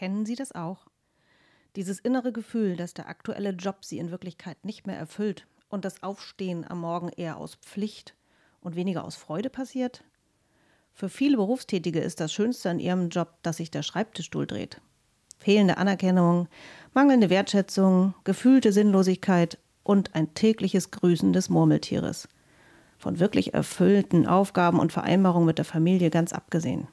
Kennen Sie das auch? Dieses innere Gefühl, dass der aktuelle Job Sie in Wirklichkeit nicht mehr erfüllt und das Aufstehen am Morgen eher aus Pflicht und weniger aus Freude passiert? Für viele Berufstätige ist das Schönste an ihrem Job, dass sich der Schreibtischstuhl dreht. Fehlende Anerkennung, mangelnde Wertschätzung, gefühlte Sinnlosigkeit und ein tägliches Grüßen des Murmeltieres. Von wirklich erfüllten Aufgaben und Vereinbarungen mit der Familie ganz abgesehen.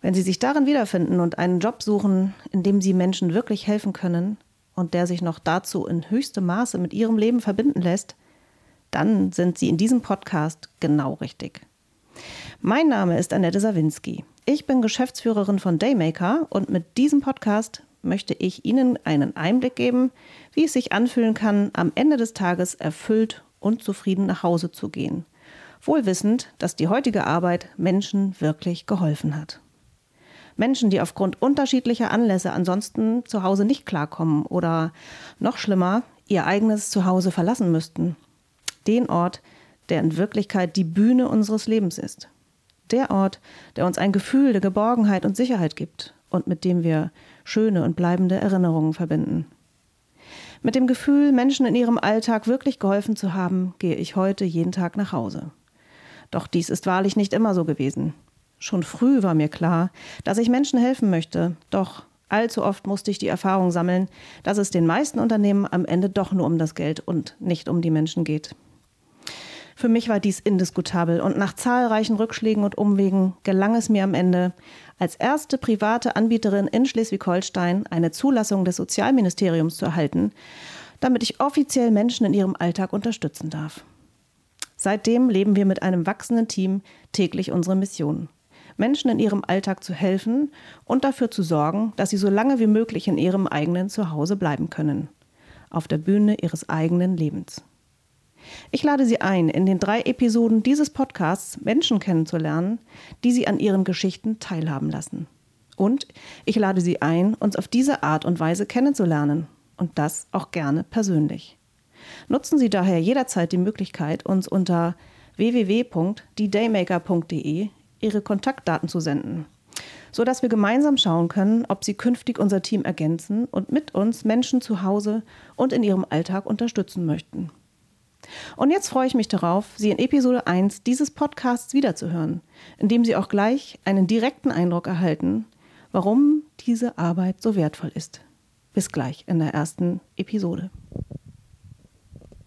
Wenn Sie sich darin wiederfinden und einen Job suchen, in dem Sie Menschen wirklich helfen können und der sich noch dazu in höchstem Maße mit Ihrem Leben verbinden lässt, dann sind Sie in diesem Podcast genau richtig. Mein Name ist Annette Sawinski. Ich bin Geschäftsführerin von Daymaker und mit diesem Podcast möchte ich Ihnen einen Einblick geben, wie es sich anfühlen kann, am Ende des Tages erfüllt und zufrieden nach Hause zu gehen. Wohl wissend, dass die heutige Arbeit Menschen wirklich geholfen hat. Menschen, die aufgrund unterschiedlicher Anlässe ansonsten zu Hause nicht klarkommen oder noch schlimmer, ihr eigenes Zuhause verlassen müssten. Den Ort, der in Wirklichkeit die Bühne unseres Lebens ist. Der Ort, der uns ein Gefühl der Geborgenheit und Sicherheit gibt und mit dem wir schöne und bleibende Erinnerungen verbinden. Mit dem Gefühl, Menschen in ihrem Alltag wirklich geholfen zu haben, gehe ich heute jeden Tag nach Hause. Doch dies ist wahrlich nicht immer so gewesen. Schon früh war mir klar, dass ich Menschen helfen möchte, doch allzu oft musste ich die Erfahrung sammeln, dass es den meisten Unternehmen am Ende doch nur um das Geld und nicht um die Menschen geht. Für mich war dies indiskutabel und nach zahlreichen Rückschlägen und Umwegen gelang es mir am Ende, als erste private Anbieterin in Schleswig-Holstein eine Zulassung des Sozialministeriums zu erhalten, damit ich offiziell Menschen in ihrem Alltag unterstützen darf. Seitdem leben wir mit einem wachsenden Team täglich unsere Mission. Menschen in ihrem Alltag zu helfen und dafür zu sorgen, dass sie so lange wie möglich in ihrem eigenen Zuhause bleiben können. Auf der Bühne ihres eigenen Lebens. Ich lade Sie ein, in den drei Episoden dieses Podcasts Menschen kennenzulernen, die Sie an ihren Geschichten teilhaben lassen. Und ich lade Sie ein, uns auf diese Art und Weise kennenzulernen. Und das auch gerne persönlich. Nutzen Sie daher jederzeit die Möglichkeit, uns unter www.diedaymaker.de ihre Kontaktdaten zu senden, sodass wir gemeinsam schauen können, ob sie künftig unser Team ergänzen und mit uns Menschen zu Hause und in ihrem Alltag unterstützen möchten. Und jetzt freue ich mich darauf, Sie in Episode 1 dieses Podcasts wiederzuhören, in dem Sie auch gleich einen direkten Eindruck erhalten, warum diese Arbeit so wertvoll ist. Bis gleich in der ersten Episode.